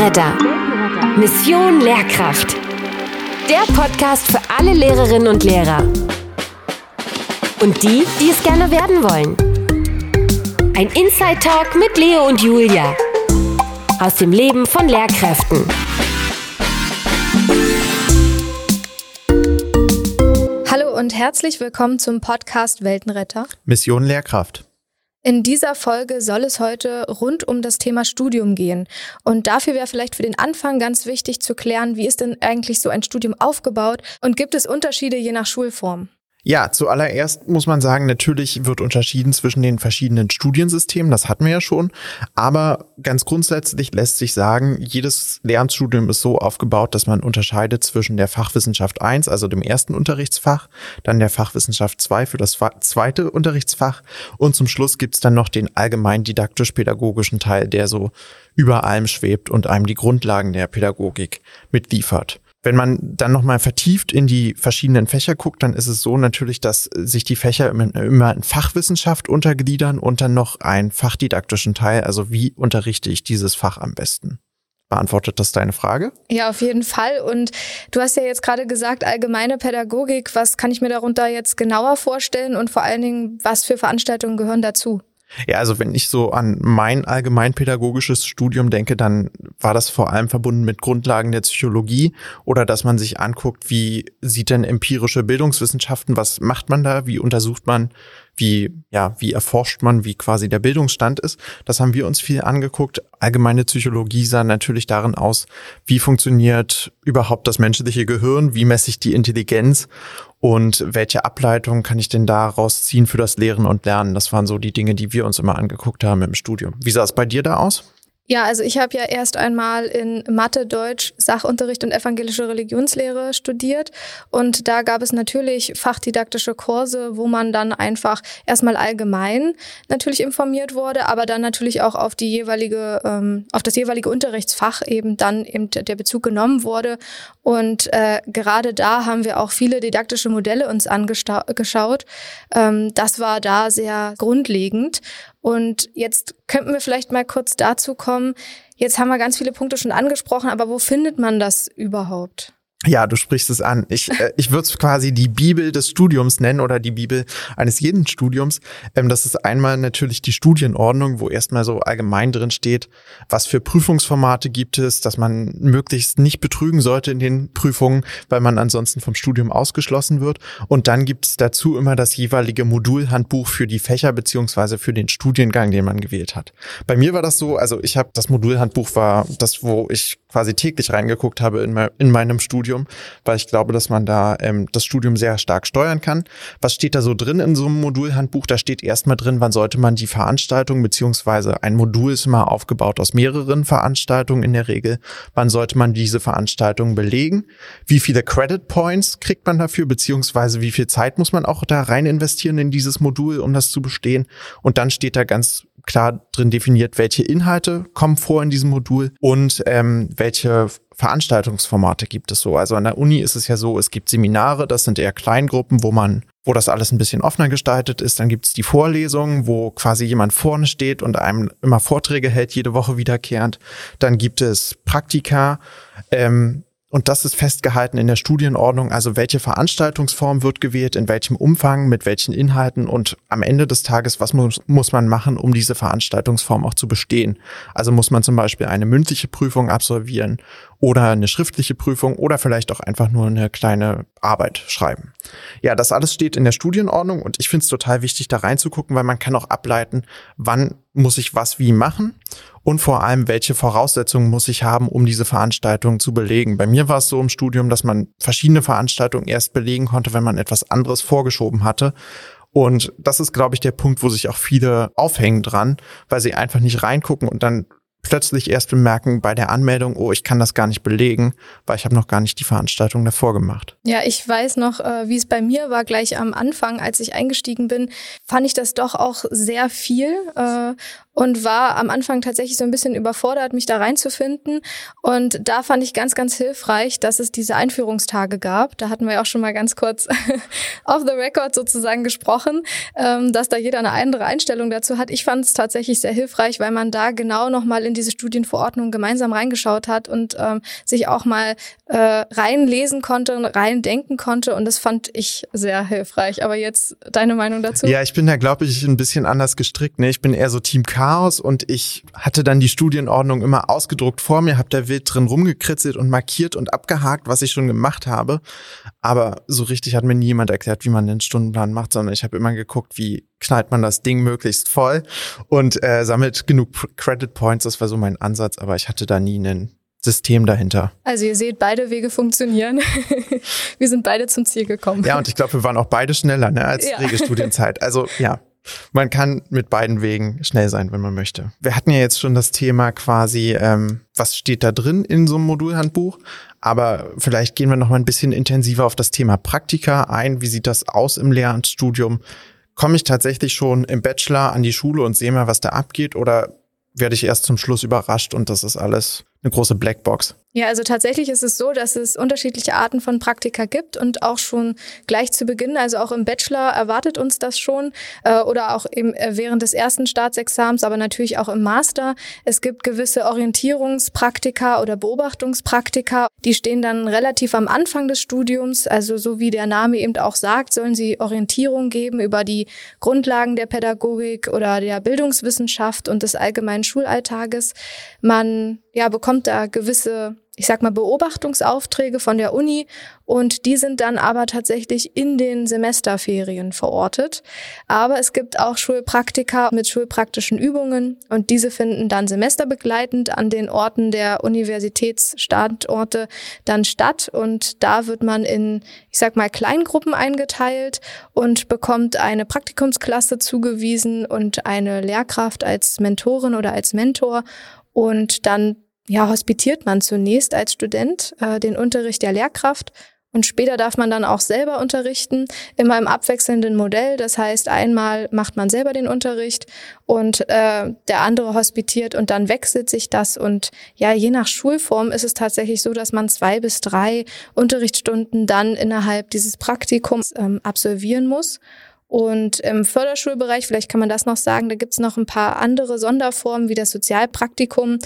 Weltenretter. Mission Lehrkraft. Der Podcast für alle Lehrerinnen und Lehrer. Und die, die es gerne werden wollen. Ein Inside Talk mit Leo und Julia. Aus dem Leben von Lehrkräften. Hallo und herzlich willkommen zum Podcast Weltenretter. Mission Lehrkraft. In dieser Folge soll es heute rund um das Thema Studium gehen. Und dafür wäre vielleicht für den Anfang ganz wichtig zu klären, wie ist denn eigentlich so ein Studium aufgebaut und gibt es Unterschiede je nach Schulform? Ja, zuallererst muss man sagen, natürlich wird unterschieden zwischen den verschiedenen Studiensystemen, das hatten wir ja schon, aber ganz grundsätzlich lässt sich sagen, jedes Lehramtsstudium ist so aufgebaut, dass man unterscheidet zwischen der Fachwissenschaft 1, also dem ersten Unterrichtsfach, dann der Fachwissenschaft 2 für das zweite Unterrichtsfach und zum Schluss gibt's dann noch den allgemein didaktisch-pädagogischen Teil, der so über allem schwebt und einem die Grundlagen der Pädagogik mitliefert. Wenn man dann nochmal vertieft in die verschiedenen Fächer guckt, dann ist es so natürlich, dass sich die Fächer immer in Fachwissenschaft untergliedern und dann noch einen fachdidaktischen Teil. Also wie unterrichte ich dieses Fach am besten? Beantwortet das deine Frage? Ja, auf jeden Fall. Und du hast ja jetzt gerade gesagt, allgemeine Pädagogik. Was kann ich mir darunter jetzt genauer vorstellen und vor allen Dingen, was für Veranstaltungen gehören dazu? Ja, also wenn ich so an mein allgemeinpädagogisches Studium denke, dann war das vor allem verbunden mit Grundlagen der Psychologie oder dass man sich anguckt, wie sieht denn empirische Bildungswissenschaften, was macht man da, wie untersucht man wie, ja, wie erforscht man, wie quasi der Bildungsstand ist. Das haben wir uns viel angeguckt. Allgemeine Psychologie sah natürlich darin aus, wie funktioniert überhaupt das menschliche Gehirn, wie messe ich die Intelligenz und welche Ableitungen kann ich denn daraus ziehen für das Lehren und Lernen. Das waren so die Dinge, die wir uns immer angeguckt haben im Studium. Wie sah es bei dir da aus? Ja, also ich habe ja erst einmal in Mathe, Deutsch, Sachunterricht und evangelische Religionslehre studiert. Und da gab es natürlich fachdidaktische Kurse, wo man dann einfach erstmal allgemein natürlich informiert wurde, aber dann natürlich auch auf die jeweilige, ähm, auf das jeweilige Unterrichtsfach eben dann eben der Bezug genommen wurde. Und äh, gerade da haben wir auch viele didaktische Modelle uns angeschaut. Ähm, das war da sehr grundlegend und jetzt könnten wir vielleicht mal kurz dazu kommen. Jetzt haben wir ganz viele Punkte schon angesprochen, aber wo findet man das überhaupt? Ja, du sprichst es an. Ich, äh, ich würde es quasi die Bibel des Studiums nennen oder die Bibel eines jeden Studiums. Ähm, das ist einmal natürlich die Studienordnung, wo erstmal so allgemein drin steht, was für Prüfungsformate gibt es, dass man möglichst nicht betrügen sollte in den Prüfungen, weil man ansonsten vom Studium ausgeschlossen wird. Und dann gibt es dazu immer das jeweilige Modulhandbuch für die Fächer beziehungsweise für den Studiengang, den man gewählt hat. Bei mir war das so, also ich habe das Modulhandbuch war das, wo ich quasi täglich reingeguckt habe in, mein, in meinem Studium, weil ich glaube, dass man da ähm, das Studium sehr stark steuern kann. Was steht da so drin in so einem Modulhandbuch? Da steht erstmal drin, wann sollte man die Veranstaltung, beziehungsweise ein Modul ist immer aufgebaut aus mehreren Veranstaltungen in der Regel. Wann sollte man diese Veranstaltung belegen? Wie viele Credit Points kriegt man dafür, beziehungsweise wie viel Zeit muss man auch da rein investieren in dieses Modul, um das zu bestehen? Und dann steht da ganz klar drin definiert, welche Inhalte kommen vor in diesem Modul und ähm, welche Veranstaltungsformate gibt es so. Also an der Uni ist es ja so, es gibt Seminare, das sind eher Kleingruppen, wo man, wo das alles ein bisschen offener gestaltet ist. Dann gibt es die Vorlesungen, wo quasi jemand vorne steht und einem immer Vorträge hält, jede Woche wiederkehrend. Dann gibt es Praktika. Ähm, und das ist festgehalten in der Studienordnung, also welche Veranstaltungsform wird gewählt, in welchem Umfang, mit welchen Inhalten und am Ende des Tages, was muss, muss man machen, um diese Veranstaltungsform auch zu bestehen. Also muss man zum Beispiel eine mündliche Prüfung absolvieren oder eine schriftliche Prüfung oder vielleicht auch einfach nur eine kleine Arbeit schreiben. Ja, das alles steht in der Studienordnung und ich finde es total wichtig, da reinzugucken, weil man kann auch ableiten, wann muss ich was wie machen und vor allem, welche Voraussetzungen muss ich haben, um diese Veranstaltung zu belegen. Bei mir war es so im Studium, dass man verschiedene Veranstaltungen erst belegen konnte, wenn man etwas anderes vorgeschoben hatte. Und das ist, glaube ich, der Punkt, wo sich auch viele aufhängen dran, weil sie einfach nicht reingucken und dann plötzlich erst bemerken bei der Anmeldung, oh, ich kann das gar nicht belegen, weil ich habe noch gar nicht die Veranstaltung davor gemacht. Ja, ich weiß noch, äh, wie es bei mir war, gleich am Anfang, als ich eingestiegen bin, fand ich das doch auch sehr viel. Äh, und war am Anfang tatsächlich so ein bisschen überfordert, mich da reinzufinden. Und da fand ich ganz, ganz hilfreich, dass es diese Einführungstage gab. Da hatten wir ja auch schon mal ganz kurz off the record sozusagen gesprochen, ähm, dass da jeder eine andere Einstellung dazu hat. Ich fand es tatsächlich sehr hilfreich, weil man da genau nochmal in diese Studienverordnung gemeinsam reingeschaut hat und ähm, sich auch mal äh, reinlesen konnte, reindenken konnte. Und das fand ich sehr hilfreich. Aber jetzt deine Meinung dazu? Ja, ich bin da, glaube ich, ein bisschen anders gestrickt. Ne? Ich bin eher so Team Chaos und ich hatte dann die Studienordnung immer ausgedruckt vor mir, habe da wild drin rumgekritzelt und markiert und abgehakt, was ich schon gemacht habe. Aber so richtig hat mir niemand erklärt, wie man den Stundenplan macht, sondern ich habe immer geguckt, wie knallt man das Ding möglichst voll und äh, sammelt genug Credit Points. Das war so mein Ansatz, aber ich hatte da nie einen System dahinter. Also ihr seht, beide Wege funktionieren. wir sind beide zum Ziel gekommen. Ja, und ich glaube, wir waren auch beide schneller ne, als ja. Regelstudienzeit. Also ja, man kann mit beiden Wegen schnell sein, wenn man möchte. Wir hatten ja jetzt schon das Thema quasi, ähm, was steht da drin in so einem Modulhandbuch, aber vielleicht gehen wir noch mal ein bisschen intensiver auf das Thema Praktika ein. Wie sieht das aus im Lehramtsstudium? Komme ich tatsächlich schon im Bachelor an die Schule und sehe mal, was da abgeht oder werde ich erst zum Schluss überrascht und das ist alles eine große Blackbox. Ja, also tatsächlich ist es so, dass es unterschiedliche Arten von Praktika gibt und auch schon gleich zu Beginn, also auch im Bachelor erwartet uns das schon äh, oder auch im, äh, während des ersten Staatsexamens, aber natürlich auch im Master. Es gibt gewisse Orientierungspraktika oder Beobachtungspraktika, die stehen dann relativ am Anfang des Studiums, also so wie der Name eben auch sagt, sollen sie Orientierung geben über die Grundlagen der Pädagogik oder der Bildungswissenschaft und des allgemeinen Schulalltages. Man ja, bekommt da gewisse, ich sag mal, Beobachtungsaufträge von der Uni und die sind dann aber tatsächlich in den Semesterferien verortet. Aber es gibt auch Schulpraktika mit schulpraktischen Übungen und diese finden dann semesterbegleitend an den Orten der Universitätsstandorte dann statt und da wird man in, ich sag mal, Kleingruppen eingeteilt und bekommt eine Praktikumsklasse zugewiesen und eine Lehrkraft als Mentorin oder als Mentor und dann ja, hospitiert man zunächst als Student äh, den Unterricht der Lehrkraft und später darf man dann auch selber unterrichten, immer im abwechselnden Modell. Das heißt, einmal macht man selber den Unterricht und äh, der andere hospitiert und dann wechselt sich das. Und ja, je nach Schulform ist es tatsächlich so, dass man zwei bis drei Unterrichtsstunden dann innerhalb dieses Praktikums ähm, absolvieren muss. Und im Förderschulbereich, vielleicht kann man das noch sagen, da gibt's noch ein paar andere Sonderformen wie das Sozialpraktikum,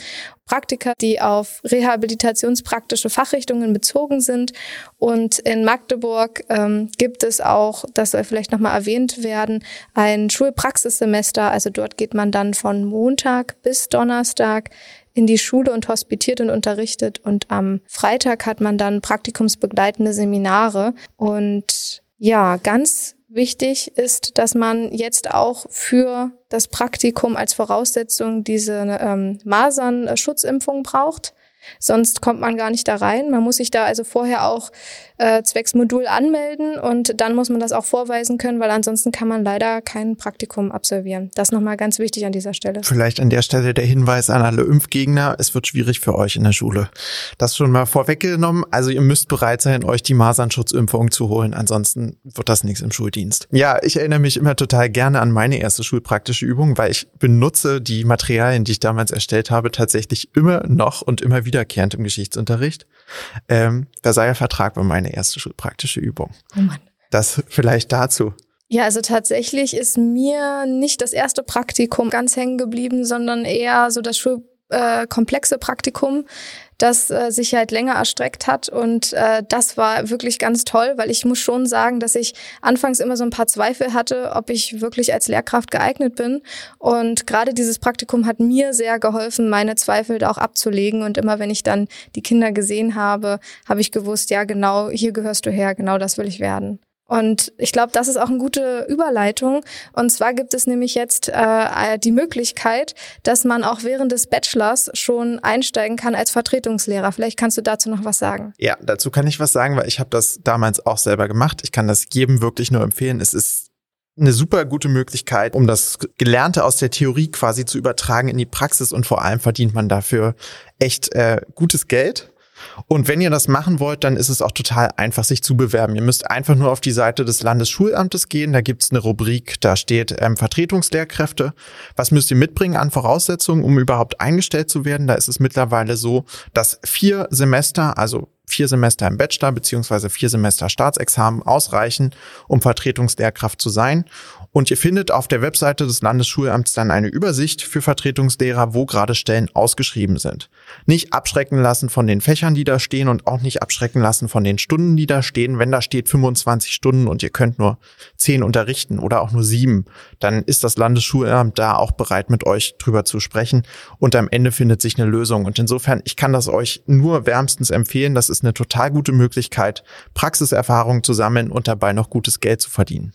Praktika, die auf rehabilitationspraktische Fachrichtungen bezogen sind. Und in Magdeburg ähm, gibt es auch, das soll vielleicht nochmal erwähnt werden, ein Schulpraxissemester. Also dort geht man dann von Montag bis Donnerstag in die Schule und hospitiert und unterrichtet. Und am Freitag hat man dann praktikumsbegleitende Seminare. Und ja, ganz Wichtig ist, dass man jetzt auch für das Praktikum als Voraussetzung diese ähm, Masern-Schutzimpfung braucht. Sonst kommt man gar nicht da rein. Man muss sich da also vorher auch äh, zwecks Modul anmelden und dann muss man das auch vorweisen können, weil ansonsten kann man leider kein Praktikum absolvieren. Das nochmal ganz wichtig an dieser Stelle. Vielleicht an der Stelle der Hinweis an alle Impfgegner. Es wird schwierig für euch in der Schule. Das schon mal vorweggenommen. Also ihr müsst bereit sein, euch die Masernschutzimpfung zu holen. Ansonsten wird das nichts im Schuldienst. Ja, ich erinnere mich immer total gerne an meine erste schulpraktische Übung, weil ich benutze die Materialien, die ich damals erstellt habe, tatsächlich immer noch und immer wiederkehrend im Geschichtsunterricht. Ähm, Versailler Vertrag war meine erste schulpraktische Übung. Oh Mann. Das vielleicht dazu. Ja, also tatsächlich ist mir nicht das erste Praktikum ganz hängen geblieben, sondern eher so das schulkomplexe äh, Praktikum, das äh, sich halt länger erstreckt hat. Und äh, das war wirklich ganz toll, weil ich muss schon sagen, dass ich anfangs immer so ein paar Zweifel hatte, ob ich wirklich als Lehrkraft geeignet bin. Und gerade dieses Praktikum hat mir sehr geholfen, meine Zweifel da auch abzulegen. Und immer wenn ich dann die Kinder gesehen habe, habe ich gewusst, ja genau, hier gehörst du her, genau das will ich werden. Und ich glaube, das ist auch eine gute Überleitung. Und zwar gibt es nämlich jetzt äh, die Möglichkeit, dass man auch während des Bachelors schon einsteigen kann als Vertretungslehrer. Vielleicht kannst du dazu noch was sagen. Ja, dazu kann ich was sagen, weil ich habe das damals auch selber gemacht. Ich kann das jedem wirklich nur empfehlen. Es ist eine super gute Möglichkeit, um das Gelernte aus der Theorie quasi zu übertragen in die Praxis und vor allem verdient man dafür echt äh, gutes Geld und wenn ihr das machen wollt, dann ist es auch total einfach, sich zu bewerben. Ihr müsst einfach nur auf die Seite des Landesschulamtes gehen. Da gibt's eine Rubrik, da steht ähm, Vertretungslehrkräfte. Was müsst ihr mitbringen an Voraussetzungen, um überhaupt eingestellt zu werden? Da ist es mittlerweile so, dass vier Semester, also vier Semester im Bachelor beziehungsweise vier Semester Staatsexamen ausreichen, um Vertretungslehrkraft zu sein. Und ihr findet auf der Webseite des Landesschulamts dann eine Übersicht für Vertretungslehrer, wo gerade Stellen ausgeschrieben sind. Nicht abschrecken lassen von den Fächern, die da stehen und auch nicht abschrecken lassen von den Stunden, die da stehen. Wenn da steht 25 Stunden und ihr könnt nur 10 unterrichten oder auch nur 7, dann ist das Landesschulamt da auch bereit, mit euch drüber zu sprechen. Und am Ende findet sich eine Lösung. Und insofern, ich kann das euch nur wärmstens empfehlen. Das ist eine total gute Möglichkeit, Praxiserfahrung zu sammeln und dabei noch gutes Geld zu verdienen.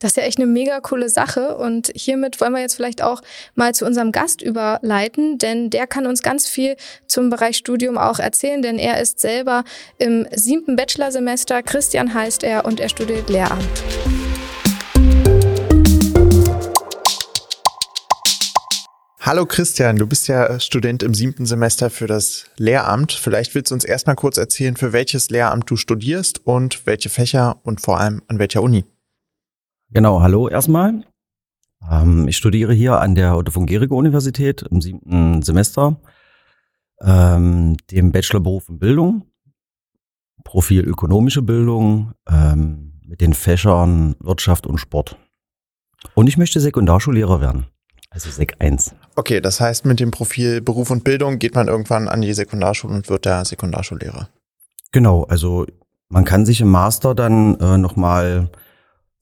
Das ist ja echt eine mega coole Sache und hiermit wollen wir jetzt vielleicht auch mal zu unserem Gast überleiten, denn der kann uns ganz viel zum Bereich Studium auch erzählen, denn er ist selber im siebten Bachelorsemester. Christian heißt er und er studiert Lehramt. Hallo Christian, du bist ja Student im siebten Semester für das Lehramt. Vielleicht willst du uns erstmal kurz erzählen, für welches Lehramt du studierst und welche Fächer und vor allem an welcher Uni. Genau, hallo erstmal. Ähm, ich studiere hier an der Otto von Gericke Universität im siebten Semester, ähm, dem Bachelorberuf in Bildung, Profil ökonomische Bildung ähm, mit den Fächern Wirtschaft und Sport. Und ich möchte Sekundarschullehrer werden, also Sek 1. Okay, das heißt, mit dem Profil Beruf und Bildung geht man irgendwann an die Sekundarschule und wird da Sekundarschullehrer. Genau, also man kann sich im Master dann äh, nochmal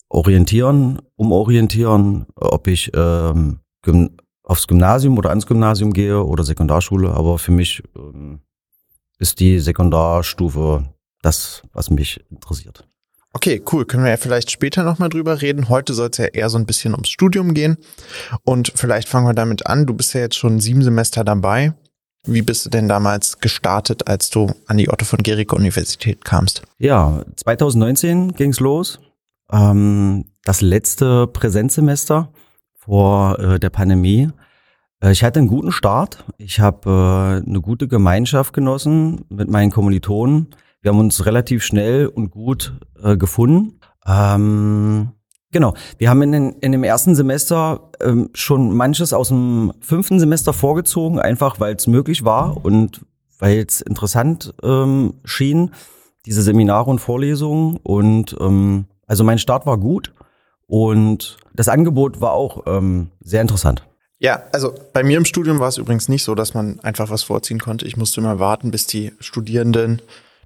orientieren, umorientieren, ob ich ähm, aufs Gymnasium oder ans Gymnasium gehe oder Sekundarschule. Aber für mich ähm, ist die Sekundarstufe das, was mich interessiert. Okay, cool. Können wir ja vielleicht später nochmal drüber reden. Heute soll es ja eher so ein bisschen ums Studium gehen. Und vielleicht fangen wir damit an. Du bist ja jetzt schon sieben Semester dabei. Wie bist du denn damals gestartet, als du an die Otto von Gericke Universität kamst? Ja, 2019 ging's los ähm, das letzte Präsenzsemester vor äh, der Pandemie. Äh, ich hatte einen guten Start. Ich habe äh, eine gute Gemeinschaft genossen mit meinen Kommilitonen. Wir haben uns relativ schnell und gut äh, gefunden. Ähm, genau. Wir haben in, den, in dem ersten Semester ähm, schon manches aus dem fünften Semester vorgezogen, einfach weil es möglich war und weil es interessant ähm, schien, diese Seminare und Vorlesungen. Und ähm, also mein Start war gut und das Angebot war auch ähm, sehr interessant. Ja, also bei mir im Studium war es übrigens nicht so, dass man einfach was vorziehen konnte. Ich musste immer warten, bis die Studierenden,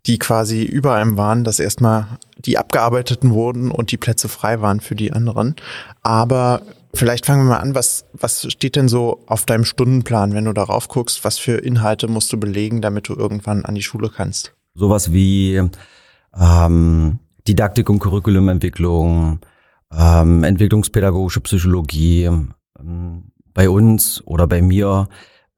die quasi über einem waren, dass erstmal die abgearbeiteten wurden und die Plätze frei waren für die anderen. Aber vielleicht fangen wir mal an, was, was steht denn so auf deinem Stundenplan, wenn du darauf guckst, was für Inhalte musst du belegen, damit du irgendwann an die Schule kannst? Sowas wie ähm, Didaktik und Curriculumentwicklung, ähm, entwicklungspädagogische Psychologie, ähm, bei uns oder bei mir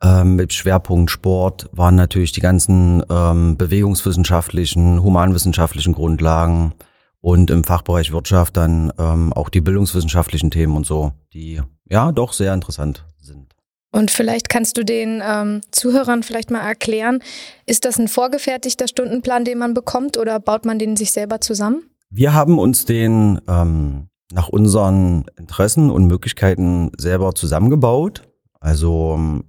ähm, mit Schwerpunkt Sport waren natürlich die ganzen ähm, bewegungswissenschaftlichen, humanwissenschaftlichen Grundlagen und im Fachbereich Wirtschaft dann ähm, auch die bildungswissenschaftlichen Themen und so, die ja doch sehr interessant sind. Und vielleicht kannst du den ähm, Zuhörern vielleicht mal erklären, ist das ein vorgefertigter Stundenplan, den man bekommt oder baut man den sich selber zusammen? Wir haben uns den ähm, nach unseren Interessen und Möglichkeiten selber zusammengebaut. Also ähm,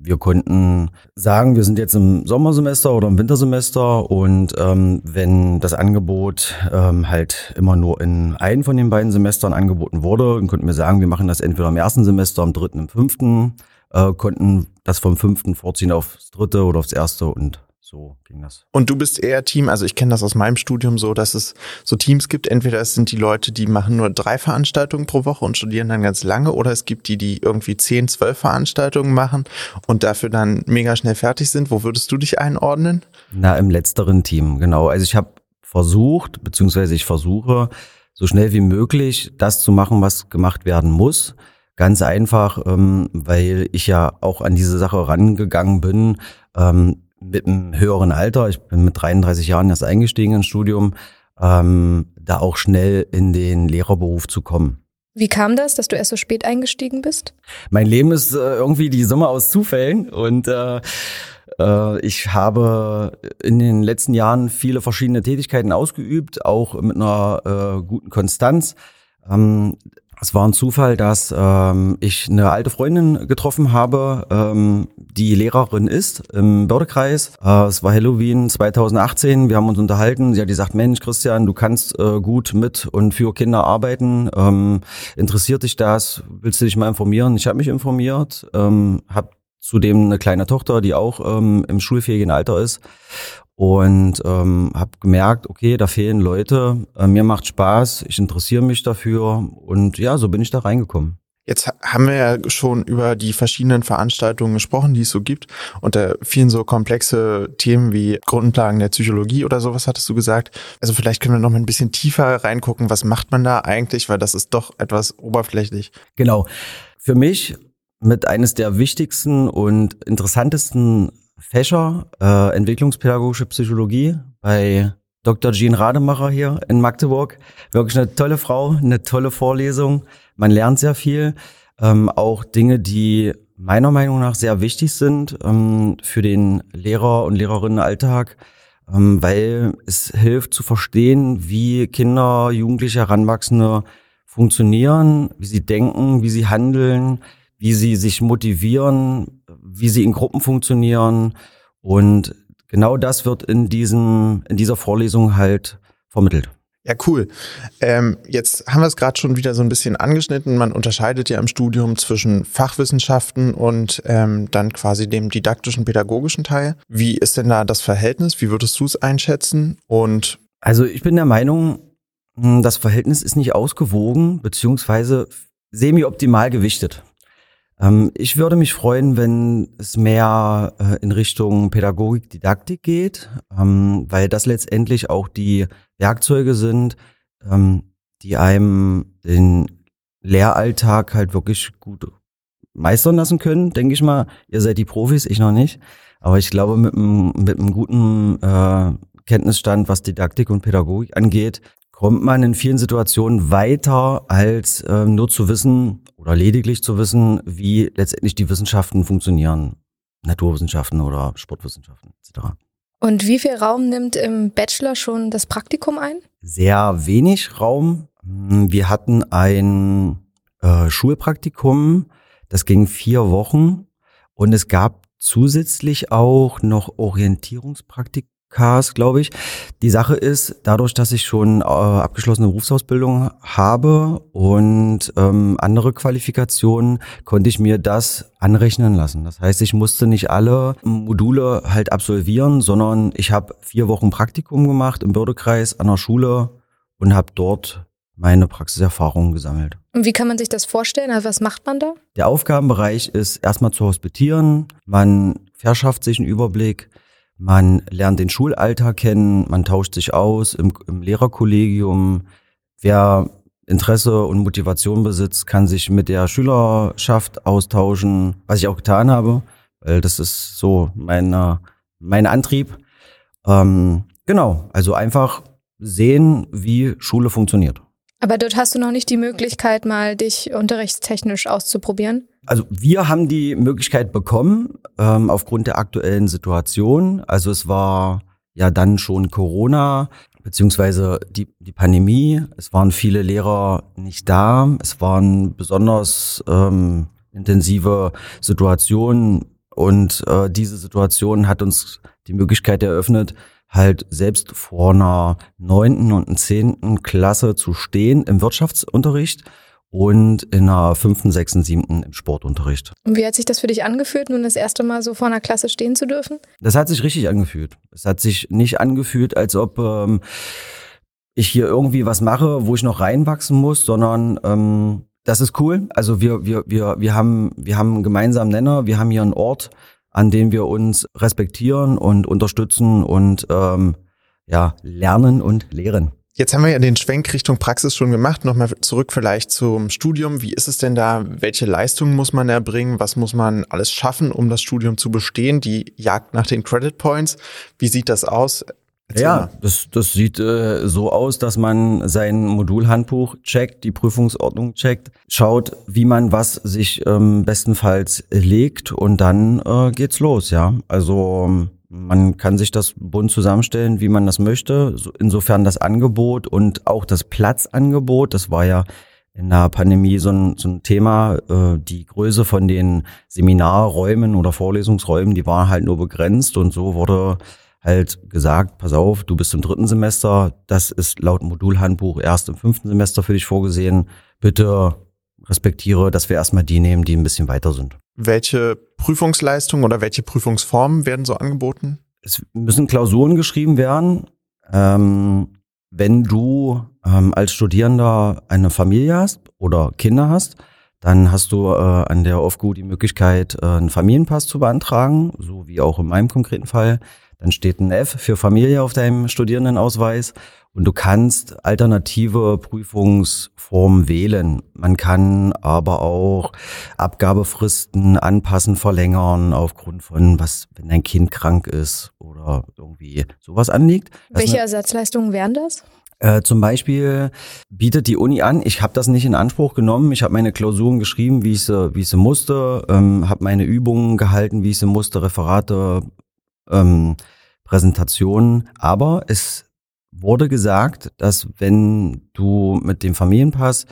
wir konnten sagen, wir sind jetzt im Sommersemester oder im Wintersemester und ähm, wenn das Angebot ähm, halt immer nur in einem von den beiden Semestern angeboten wurde, dann konnten wir sagen, wir machen das entweder im ersten Semester, im dritten, im fünften, äh, konnten das vom fünften vorziehen aufs dritte oder aufs erste und so ging das. Und du bist eher Team, also ich kenne das aus meinem Studium so, dass es so Teams gibt. Entweder es sind die Leute, die machen nur drei Veranstaltungen pro Woche und studieren dann ganz lange, oder es gibt die, die irgendwie zehn, zwölf Veranstaltungen machen und dafür dann mega schnell fertig sind. Wo würdest du dich einordnen? Na, im letzteren Team, genau. Also ich habe versucht, beziehungsweise ich versuche, so schnell wie möglich das zu machen, was gemacht werden muss. Ganz einfach, ähm, weil ich ja auch an diese Sache rangegangen bin. Ähm, mit einem höheren Alter, ich bin mit 33 Jahren erst eingestiegen ins Studium, ähm, da auch schnell in den Lehrerberuf zu kommen. Wie kam das, dass du erst so spät eingestiegen bist? Mein Leben ist äh, irgendwie die Summe aus Zufällen und äh, äh, ich habe in den letzten Jahren viele verschiedene Tätigkeiten ausgeübt, auch mit einer äh, guten Konstanz. Ähm, Es war ein Zufall, dass ähm, ich eine alte Freundin getroffen habe, ähm, die Lehrerin ist im Bördekreis. Äh, es war Halloween 2018. Wir haben uns unterhalten. Sie hat gesagt, Mensch, Christian, du kannst äh, gut mit und für Kinder arbeiten. Ähm, interessiert dich das? Willst du dich mal informieren? Ich habe mich informiert, ähm, habe zudem eine kleine Tochter, die auch ähm, im schulfähigen Alter ist und ähm, habe gemerkt, okay, da fehlen Leute, äh, mir macht Spaß, ich interessiere mich dafür und ja, so bin ich da reingekommen. Jetzt haben wir ja schon über die verschiedenen Veranstaltungen gesprochen, die es so gibt. Und da fielen so komplexe Themen wie Grundlagen der Psychologie oder sowas, hattest du gesagt. Also vielleicht können wir noch mal ein bisschen tiefer reingucken. Was macht man da eigentlich? Weil das ist doch etwas oberflächlich. Genau. Für mich mit eines der wichtigsten und interessantesten Fächer, äh, entwicklungspädagogische Psychologie bei Dr. Jean Rademacher hier in Magdeburg. Wirklich eine tolle Frau, eine tolle Vorlesung. Man lernt sehr viel. Ähm, auch Dinge, die meiner Meinung nach sehr wichtig sind ähm, für den Lehrer- und Lehrerinnenalltag, ähm, weil es hilft zu verstehen, wie Kinder, Jugendliche, Heranwachsende funktionieren, wie sie denken, wie sie handeln, wie sie sich motivieren, wie sie in Gruppen funktionieren. Und genau das wird in diesem, in dieser Vorlesung halt vermittelt. Ja, cool. Ähm, jetzt haben wir es gerade schon wieder so ein bisschen angeschnitten. Man unterscheidet ja im Studium zwischen Fachwissenschaften und ähm, dann quasi dem didaktischen, pädagogischen Teil. Wie ist denn da das Verhältnis? Wie würdest du es einschätzen? Und also ich bin der Meinung, hm, das Verhältnis ist nicht ausgewogen beziehungsweise semi-optimal gewichtet. Ähm, ich würde mich freuen, wenn es mehr äh, in Richtung Pädagogik, Didaktik geht, ähm, weil das letztendlich auch die Werkzeuge sind, ähm, die einem den Lehralltag halt wirklich gut meistern lassen können, denke ich mal. Ihr seid die Profis, ich noch nicht. Aber ich glaube, mit einem, mit einem guten äh, Kenntnisstand, was Didaktik und Pädagogik angeht, kommt man in vielen Situationen weiter, als äh, nur zu wissen oder lediglich zu wissen, wie letztendlich die Wissenschaften funktionieren. Naturwissenschaften oder Sportwissenschaften etc. Und wie viel Raum nimmt im Bachelor schon das Praktikum ein? Sehr wenig Raum. Wir hatten ein äh, Schulpraktikum, das ging vier Wochen und es gab zusätzlich auch noch Orientierungspraktikum Cars, glaube ich. Die Sache ist, dadurch, dass ich schon äh, abgeschlossene Berufsausbildung habe und ähm, andere Qualifikationen, konnte ich mir das anrechnen lassen. Das heißt, ich musste nicht alle Module halt absolvieren, sondern ich habe vier Wochen Praktikum gemacht im Bördekreis an der Schule und habe dort meine Praxiserfahrungen gesammelt. Und wie kann man sich das vorstellen? Also was macht man da? Der Aufgabenbereich ist erstmal zu hospitieren. Man verschafft sich einen Überblick man lernt den Schulalltag kennen, man tauscht sich aus im, im Lehrerkollegium. Wer Interesse und Motivation besitzt, kann sich mit der Schülerschaft austauschen, was ich auch getan habe, weil das ist so meine, mein Antrieb. Ähm, genau, also einfach sehen, wie Schule funktioniert. Aber dort hast du noch nicht die Möglichkeit, mal dich unterrichtstechnisch auszuprobieren? Also wir haben die Möglichkeit bekommen ähm, aufgrund der aktuellen Situation. Also es war ja dann schon Corona beziehungsweise die, die Pandemie. Es waren viele Lehrer nicht da. Es waren besonders ähm, intensive Situationen und äh, diese Situation hat uns die Möglichkeit eröffnet, halt selbst vor einer neunten und zehnten Klasse zu stehen im Wirtschaftsunterricht und in einer fünften, sechsten, siebten im Sportunterricht. Und wie hat sich das für dich angefühlt, nun das erste Mal so vor einer Klasse stehen zu dürfen? Das hat sich richtig angefühlt. Es hat sich nicht angefühlt, als ob ähm, ich hier irgendwie was mache, wo ich noch reinwachsen muss, sondern ähm, das ist cool. Also wir, wir, wir, wir haben, wir haben einen gemeinsamen Nenner, wir haben hier einen Ort, an dem wir uns respektieren und unterstützen und ähm, ja, lernen und lehren. Jetzt haben wir ja den Schwenk Richtung Praxis schon gemacht. Nochmal zurück vielleicht zum Studium. Wie ist es denn da? Welche Leistungen muss man erbringen? Was muss man alles schaffen, um das Studium zu bestehen? Die Jagd nach den Credit Points. Wie sieht das aus? Erzähl ja, das, das sieht äh, so aus, dass man sein Modulhandbuch checkt, die Prüfungsordnung checkt, schaut, wie man was sich ähm, bestenfalls legt und dann äh, geht's los, ja. Also man kann sich das bunt zusammenstellen, wie man das möchte. Insofern das Angebot und auch das Platzangebot, das war ja in der Pandemie so ein, so ein Thema. Äh, die Größe von den Seminarräumen oder Vorlesungsräumen, die war halt nur begrenzt und so wurde halt gesagt, pass auf, du bist im dritten Semester, das ist laut Modulhandbuch erst im fünften Semester für dich vorgesehen. Bitte respektiere, dass wir erstmal die nehmen, die ein bisschen weiter sind. Welche Prüfungsleistungen oder welche Prüfungsformen werden so angeboten? Es müssen Klausuren geschrieben werden. Ähm, wenn du ähm, als Studierender eine Familie hast oder Kinder hast, dann hast du äh, an der OFGU die Möglichkeit, äh, einen Familienpass zu beantragen, so wie auch in meinem konkreten Fall. Dann steht ein F für Familie auf deinem Studierendenausweis und du kannst alternative Prüfungsformen wählen. Man kann aber auch Abgabefristen anpassen, verlängern aufgrund von was, wenn dein Kind krank ist oder irgendwie sowas anliegt. Welche Ersatzleistungen wären das? Äh, zum Beispiel bietet die Uni an, ich habe das nicht in Anspruch genommen, ich habe meine Klausuren geschrieben, wie ich sie, wie ich sie musste, ähm, habe meine Übungen gehalten, wie ich sie musste, Referate, ähm, Präsentationen, aber es wurde gesagt, dass wenn du mit dem Familienpass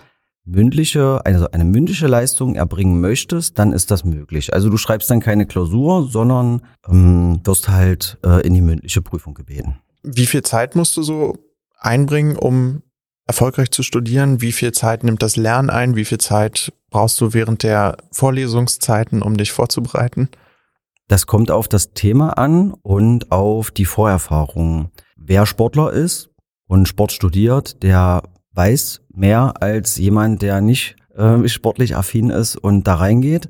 mündliche, also eine mündliche Leistung erbringen möchtest, dann ist das möglich. Also du schreibst dann keine Klausur, sondern ähm, wirst halt äh, in die mündliche Prüfung gebeten. Wie viel Zeit musst du so einbringen, um erfolgreich zu studieren? Wie viel Zeit nimmt das Lernen ein? Wie viel Zeit brauchst du während der Vorlesungszeiten, um dich vorzubereiten? Das kommt auf das Thema an und auf die Vorerfahrung. Wer Sportler ist und Sport studiert, der weiß mehr als jemand, der nicht äh, sportlich affin ist und da reingeht.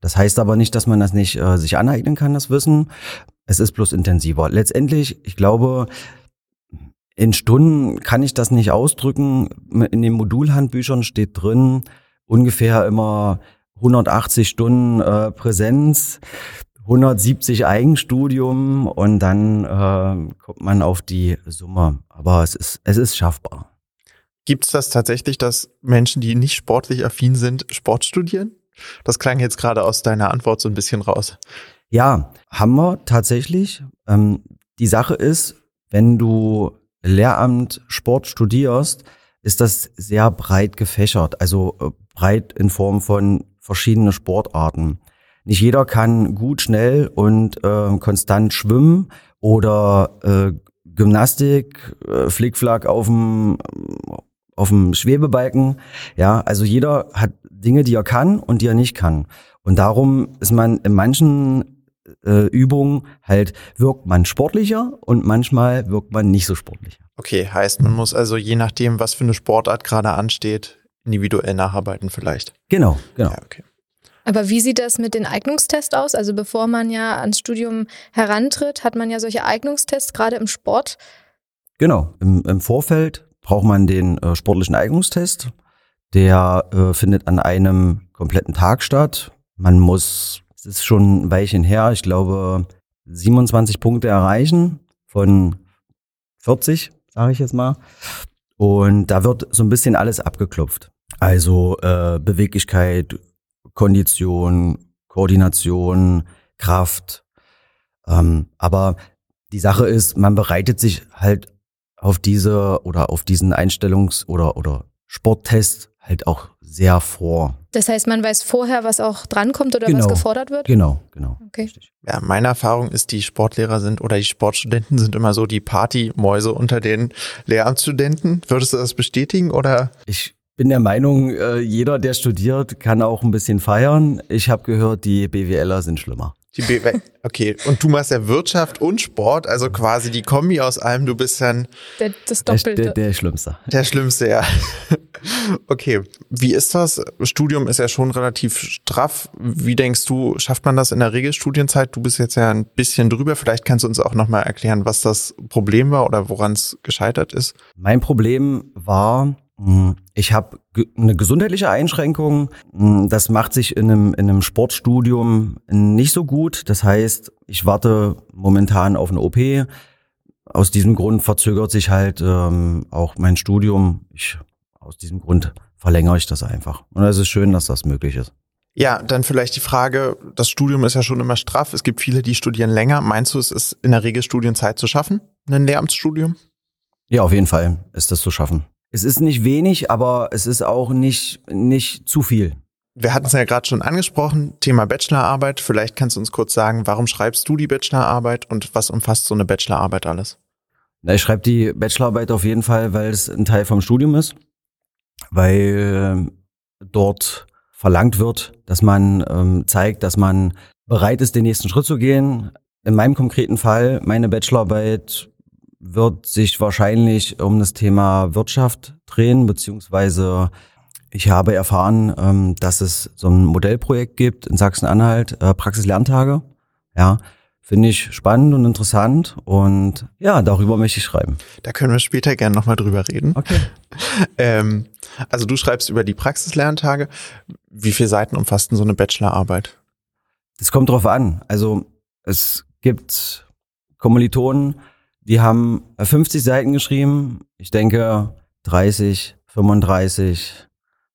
Das heißt aber nicht, dass man das nicht äh, sich aneignen kann, das Wissen. Es ist bloß intensiver. Letztendlich, ich glaube, in Stunden kann ich das nicht ausdrücken. In den Modulhandbüchern steht drin ungefähr immer 180 Stunden äh, Präsenz, 170 Eigenstudium und dann äh, kommt man auf die Summe. Aber es ist, es ist schaffbar. Gibt es das tatsächlich, dass Menschen, die nicht sportlich affin sind, Sport studieren? Das klang jetzt gerade aus deiner Antwort so ein bisschen raus. Ja, haben wir tatsächlich. Ähm, die Sache ist, wenn du Lehramt Sport studierst, ist das sehr breit gefächert, also äh, breit in Form von verschiedene Sportarten. Nicht jeder kann gut, schnell und äh, konstant schwimmen oder äh, Gymnastik, äh, Flickflack auf dem auf dem Schwebebalken. Ja, also jeder hat Dinge, die er kann und die er nicht kann. Und darum ist man in manchen äh, Übung halt wirkt man sportlicher und manchmal wirkt man nicht so sportlicher. Okay, heißt, man muss also je nachdem, was für eine Sportart gerade ansteht, individuell nacharbeiten vielleicht. Genau, genau. Ja, okay. Aber wie sieht das mit den Eignungstests aus? Also bevor man ja ans Studium herantritt, hat man ja solche Eignungstests, gerade im Sport. Genau, im, im Vorfeld braucht man den äh, sportlichen Eignungstest. Der äh, findet an einem kompletten Tag statt. Man muss es ist schon ein Weilchen her, ich glaube 27 Punkte erreichen von 40, sage ich jetzt mal. Und da wird so ein bisschen alles abgeklopft. Also äh, Beweglichkeit, Kondition, Koordination, Kraft. Ähm, aber die Sache ist, man bereitet sich halt auf diese oder auf diesen Einstellungs- oder, oder Sporttest halt auch sehr vor. Das heißt, man weiß vorher, was auch drankommt oder Genau. was gefordert wird? Genau, genau. Okay. Ja, meine Erfahrung ist, die Sportlehrer sind oder die Sportstudenten sind immer so die Partymäuse unter den Lehramtsstudenten. Würdest du das bestätigen oder? Ich bin der Meinung, äh, jeder, der studiert, kann auch ein bisschen feiern. Ich habe gehört, die BWLer sind schlimmer. Die BW okay, und du machst ja Wirtschaft und Sport, also quasi die Kombi aus allem. Du bist dann Der, das Der, Doppelte. der, der Schlimmste. der Schlimmste, ja. Okay, wie ist das? Studium ist ja schon relativ straff. Wie denkst du, schafft man das in der Regelstudienzeit? Du bist jetzt ja ein bisschen drüber. Vielleicht kannst du uns auch nochmal erklären, was das Problem war oder woran es gescheitert ist. Mein Problem war, ich habe eine gesundheitliche Einschränkung. Mh, Das macht sich in einem, in einem Sportstudium nicht so gut. Das heißt, ich warte momentan auf eine OP. Aus diesem Grund verzögert sich halt ähm, auch mein Studium. Ich, aus diesem Grund verlängere ich das einfach. Und es ist schön, dass das möglich ist. Ja, dann vielleicht die Frage, das Studium ist ja schon immer straff. Es gibt viele, die studieren länger. Meinst du, es ist in der Regelstudienzeit zu schaffen, ein Lehramtsstudium? Ja, auf jeden Fall ist das zu schaffen. Es ist nicht wenig, aber es ist auch nicht, nicht zu viel. Wir hatten es ja gerade schon angesprochen, Thema Bachelorarbeit. Vielleicht kannst du uns kurz sagen, warum schreibst du die Bachelorarbeit und was umfasst so eine Bachelorarbeit alles? Na, ich schreibe die Bachelorarbeit auf jeden Fall, weil es ein Teil vom Studium ist, weil dort verlangt wird, dass man ähm, zeigt, dass man bereit ist, den nächsten Schritt zu gehen. In meinem konkreten Fall, meine Bachelorarbeit wird sich wahrscheinlich um das Thema Wirtschaft drehen, beziehungsweise ich habe erfahren, ähm, dass es so ein Modellprojekt gibt in Sachsen-Anhalt, äh, Praxislerntage. Ja, finde ich spannend und interessant und ja, darüber möchte ich schreiben. Da können wir später gerne nochmal drüber reden. Okay. ähm, also du schreibst über die Praxislerntage. Wie viele Seiten umfasst denn so eine Bachelorarbeit? Das kommt drauf an. Also es gibt Kommilitonen, die haben 50 Seiten geschrieben. Ich denke 30, 35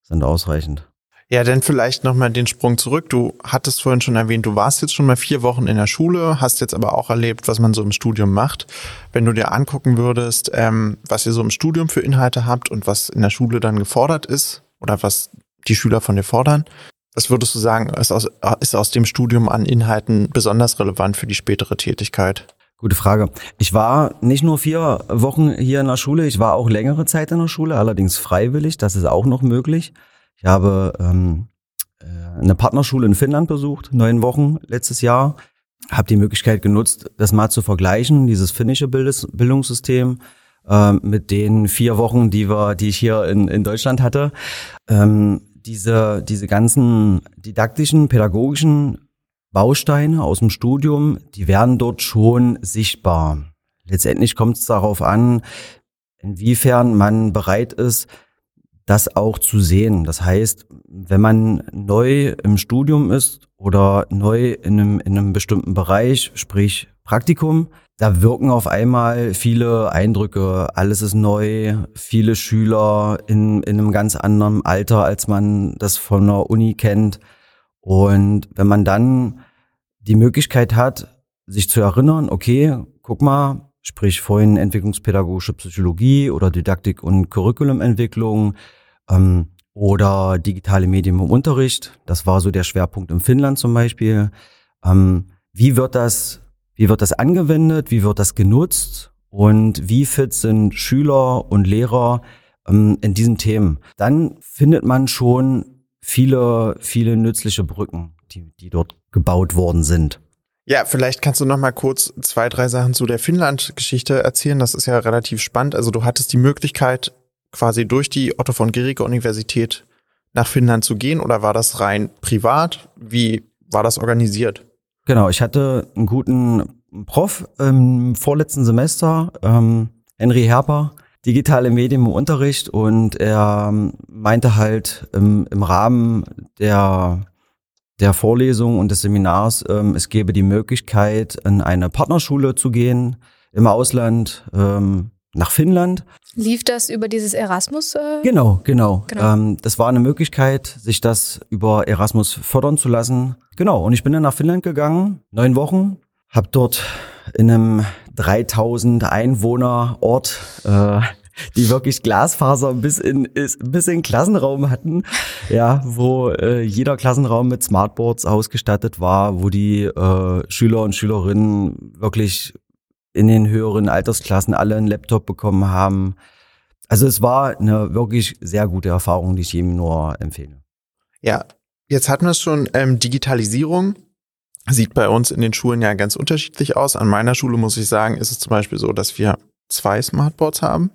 sind ausreichend. Ja, dann vielleicht nochmal den Sprung zurück. Du hattest vorhin schon erwähnt, du warst jetzt schon mal vier Wochen in der Schule, hast jetzt aber auch erlebt, was man so im Studium macht. Wenn du dir angucken würdest, ähm, was ihr so im Studium für Inhalte habt und was in der Schule dann gefordert ist oder was die Schüler von dir fordern, was würdest du sagen, ist aus, ist aus dem Studium an Inhalten besonders relevant für die spätere Tätigkeit? Gute Frage. Ich war nicht nur vier Wochen hier in der Schule, ich war auch längere Zeit in der Schule, allerdings freiwillig, das ist auch noch möglich. Ich habe ähm, äh, eine Partnerschule in Finnland besucht, neun Wochen letztes Jahr. Habe die Möglichkeit genutzt, das mal zu vergleichen, dieses finnische Bildes Bildungssystem äh, mit den vier Wochen, die wir, die ich hier in, in Deutschland hatte. Ähm, diese, diese ganzen didaktischen, pädagogischen Bausteine aus dem Studium, die werden dort schon sichtbar. Letztendlich kommt es darauf an, inwiefern man bereit ist, das auch zu sehen. Das heißt, wenn man neu im Studium ist oder neu in einem, in einem bestimmten Bereich, sprich Praktikum, da wirken auf einmal viele Eindrücke, alles ist neu, viele Schüler in, in einem ganz anderen Alter, als man das von der Uni kennt. Und wenn man dann die Möglichkeit hat, sich zu erinnern, okay, guck mal, sprich vorhin entwicklungspädagogische Psychologie oder Didaktik und Curriculumentwicklung ähm, oder digitale Medien im Unterricht. Das war so der Schwerpunkt in Finnland zum Beispiel. Ähm, wie wird das, wie wird das angewendet? Wie wird das genutzt? Und wie fit sind Schüler und Lehrer ähm, in diesen Themen? Dann findet man schon viele, viele nützliche Brücken, die, die dort gebaut worden sind. Ja, vielleicht kannst du noch mal kurz zwei, drei Sachen zu der Finnland-Geschichte erzählen. Das ist ja relativ spannend. Also du hattest die Möglichkeit, quasi durch die Otto von Guericke Universität nach Finnland zu gehen oder war das rein privat? Wie war das organisiert? Genau, ich hatte einen guten Prof im vorletzten Semester, ähm, Henry Herper, digitale Medien im Unterricht und er meinte halt im, im Rahmen der, der Vorlesung und des Seminars, ähm, es gäbe die Möglichkeit, in eine Partnerschule zu gehen im Ausland, ähm, nach Finnland. Lief das über dieses Erasmus? Äh? Genau, genau. genau. Ähm, das war eine Möglichkeit, sich das über Erasmus fördern zu lassen. Genau, und ich bin dann nach Finnland gegangen, neun Wochen, habe dort in einem 3000 Einwohner Ort, äh, die wirklich Glasfaser bis in bis in Klassenraum hatten, ja, wo äh, jeder Klassenraum mit Smartboards ausgestattet war, wo die äh, Schüler und Schülerinnen wirklich in den höheren Altersklassen alle einen Laptop bekommen haben. Also es war eine wirklich sehr gute Erfahrung, die ich ihm nur empfehle. Ja, jetzt hatten wir es schon, ähm, Digitalisierung sieht bei uns in den Schulen ja ganz unterschiedlich aus. An meiner Schule muss ich sagen, ist es zum Beispiel so, dass wir zwei Smartboards haben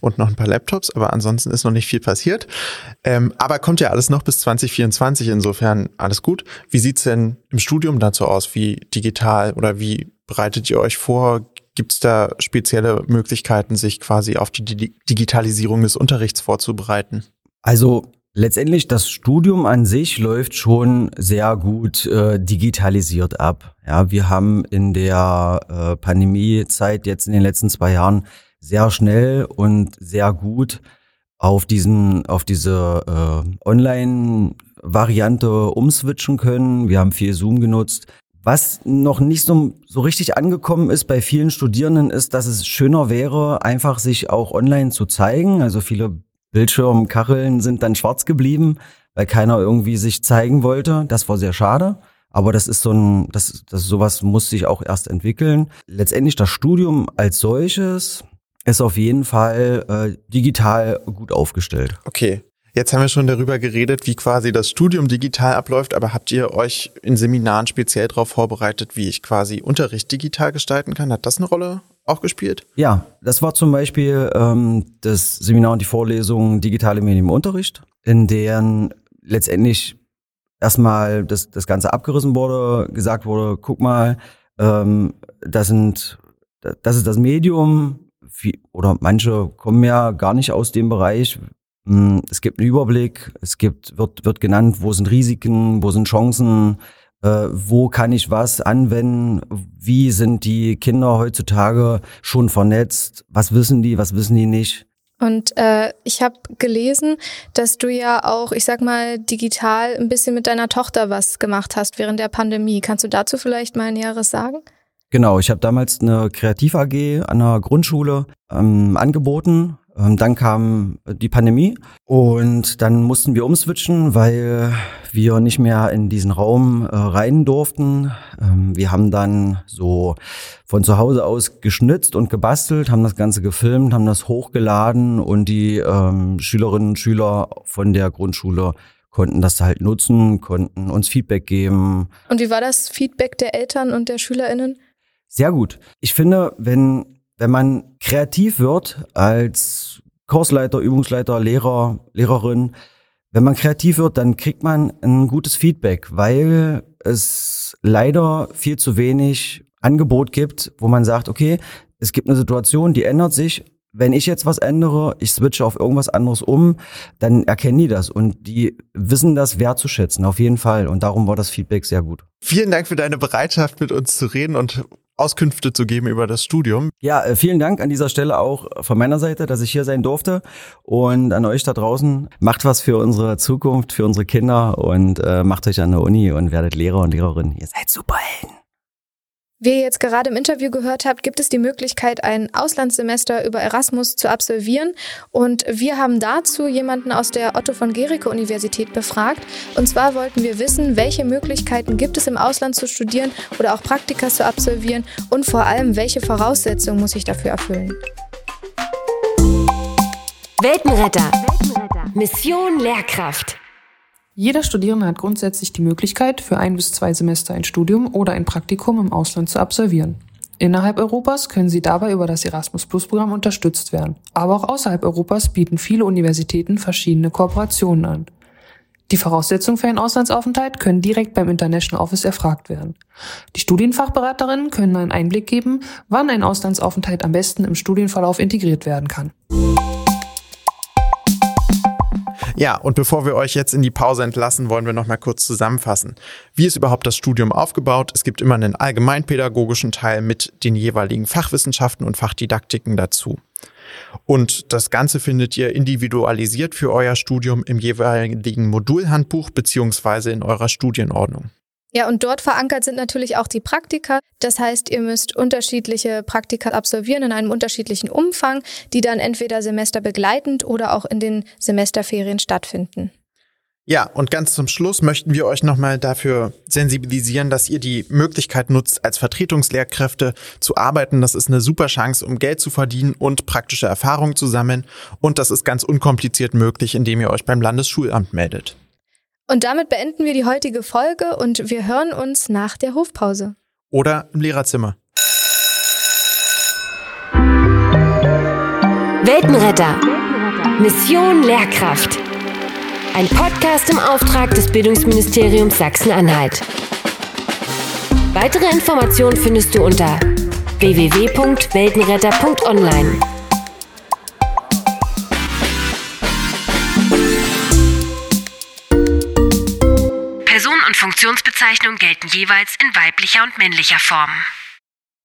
und noch ein paar Laptops, aber ansonsten ist noch nicht viel passiert. Ähm, aber kommt ja alles noch bis 2024, insofern alles gut. Wie sieht's denn im Studium dazu aus? Wie digital oder wie bereitet ihr euch vor? Gibt es da spezielle Möglichkeiten, sich quasi auf die Digitalisierung des Unterrichts vorzubereiten? Also Letztendlich, das Studium an sich läuft schon sehr gut äh, digitalisiert ab. Ja, wir haben in der äh, Pandemiezeit jetzt in den letzten zwei Jahren sehr schnell und sehr gut auf diesen, auf diese äh, Online-Variante umswitchen können. Wir haben viel Zoom genutzt. Was noch nicht so, so richtig angekommen ist bei vielen Studierenden, ist, dass es schöner wäre, einfach sich auch online zu zeigen. Also viele Bildschirmkacheln sind dann schwarz geblieben, weil keiner irgendwie sich zeigen wollte. Das war sehr schade. Aber das ist so ein, das, das sowas muss sich auch erst entwickeln. Letztendlich das Studium als solches ist auf jeden Fall äh, digital gut aufgestellt. Okay. Jetzt haben wir schon darüber geredet, wie quasi das Studium digital abläuft, aber habt ihr euch in Seminaren speziell darauf vorbereitet, wie ich quasi Unterricht digital gestalten kann? Hat das eine Rolle auch gespielt? Ja, das war zum Beispiel ähm, das Seminar und die Vorlesung Digitale Medien im Unterricht, in deren letztendlich erstmal das, das Ganze abgerissen wurde, gesagt wurde, guck mal, ähm, das sind, das ist das Medium, oder manche kommen ja gar nicht aus dem Bereich. Hm, es gibt einen Überblick, es gibt, wird, wird genannt, wo sind Risiken, wo sind Chancen, wo kann ich was anwenden, wie sind die Kinder heutzutage schon vernetzt, was wissen die, was wissen die nicht. Und äh, ich habe gelesen, dass du ja auch, ich sag mal, digital ein bisschen mit deiner Tochter was gemacht hast während der Pandemie. Kannst du dazu vielleicht mal Näheres sagen? Genau, ich habe damals eine Kreativ AG an der Grundschule ähm, angeboten. Ähm, dann kam die Pandemie und dann mussten wir umswitchen, weil wir nicht mehr in diesen Raum äh, rein durften. Ähm, wir haben dann so von zu Hause aus geschnitzt und gebastelt, haben das Ganze gefilmt, haben das hochgeladen und die ähm, Schülerinnen und Schüler von der Grundschule konnten das halt nutzen, konnten uns Feedback geben. Und wie war das Feedback der Eltern und der SchülerInnen? Sehr gut. Ich finde, wenn, wenn man kreativ wird als Kursleiter, Übungsleiter, Lehrer, Lehrerin, wenn man kreativ wird, dann kriegt man ein gutes Feedback, weil es leider viel zu wenig Angebot gibt, wo man sagt, okay, es gibt eine Situation, die ändert sich. Wenn ich jetzt was ändere, ich switche auf irgendwas anderes um, dann erkennen die das und die wissen das wertzuschätzen, auf jeden Fall. Und darum war das Feedback sehr gut. Vielen Dank für deine Bereitschaft, mit uns zu reden und Auskünfte zu geben über das Studium. Ja, äh, vielen Dank an dieser Stelle auch von meiner Seite, dass ich hier sein durfte. Und an euch da draußen, macht was für unsere Zukunft, für unsere Kinder und äh, macht euch an der Uni und werdet Lehrer und Lehrerin. Ihr seid super Helden. Wie ihr jetzt gerade im Interview gehört habt, gibt es die Möglichkeit, ein Auslandssemester über Erasmus zu absolvieren. Und wir haben dazu jemanden aus der Otto von Gericke Universität befragt. Und zwar wollten wir wissen, welche Möglichkeiten gibt es im Ausland zu studieren oder auch Praktika zu absolvieren und vor allem, welche Voraussetzungen muss ich dafür erfüllen. Weltenretter. Mission Lehrkraft. Jeder Studierende hat grundsätzlich die Möglichkeit, für ein bis zwei Semester ein Studium oder ein Praktikum im Ausland zu absolvieren. Innerhalb Europas können sie dabei über das Erasmus Plus Programm unterstützt werden. Aber auch außerhalb Europas bieten viele Universitäten verschiedene Kooperationen an. Die Voraussetzungen für einen Auslandsaufenthalt können direkt beim International Office erfragt werden. Die Studienfachberaterinnen können einen Einblick geben, wann ein Auslandsaufenthalt am besten im Studienverlauf integriert werden kann. Ja, und bevor wir euch jetzt in die Pause entlassen, wollen wir noch mal kurz zusammenfassen. Wie ist überhaupt das Studium aufgebaut? Es gibt immer einen allgemeinpädagogischen Teil mit den jeweiligen Fachwissenschaften und Fachdidaktiken dazu. Und das Ganze findet ihr individualisiert für euer Studium im jeweiligen Modulhandbuch beziehungsweise in eurer Studienordnung. Ja, und dort verankert sind natürlich auch die Praktika. Das heißt, ihr müsst unterschiedliche Praktika absolvieren in einem unterschiedlichen Umfang, die dann entweder semesterbegleitend oder auch in den Semesterferien stattfinden. Ja, und ganz zum Schluss möchten wir euch nochmal dafür sensibilisieren, dass ihr die Möglichkeit nutzt, als Vertretungslehrkräfte zu arbeiten. Das ist eine super Chance, um Geld zu verdienen und praktische Erfahrungen zu sammeln. Und das ist ganz unkompliziert möglich, indem ihr euch beim Landesschulamt meldet. Und damit beenden wir die heutige Folge und wir hören uns nach der Hofpause. Oder im Lehrerzimmer. Weltenretter. Mission Lehrkraft. Ein Podcast im Auftrag des Bildungsministeriums Sachsen-Anhalt. Weitere Informationen findest du unter www.weltenretter.online. Funktionsbezeichnung gelten jeweils in weiblicher und männlicher Form.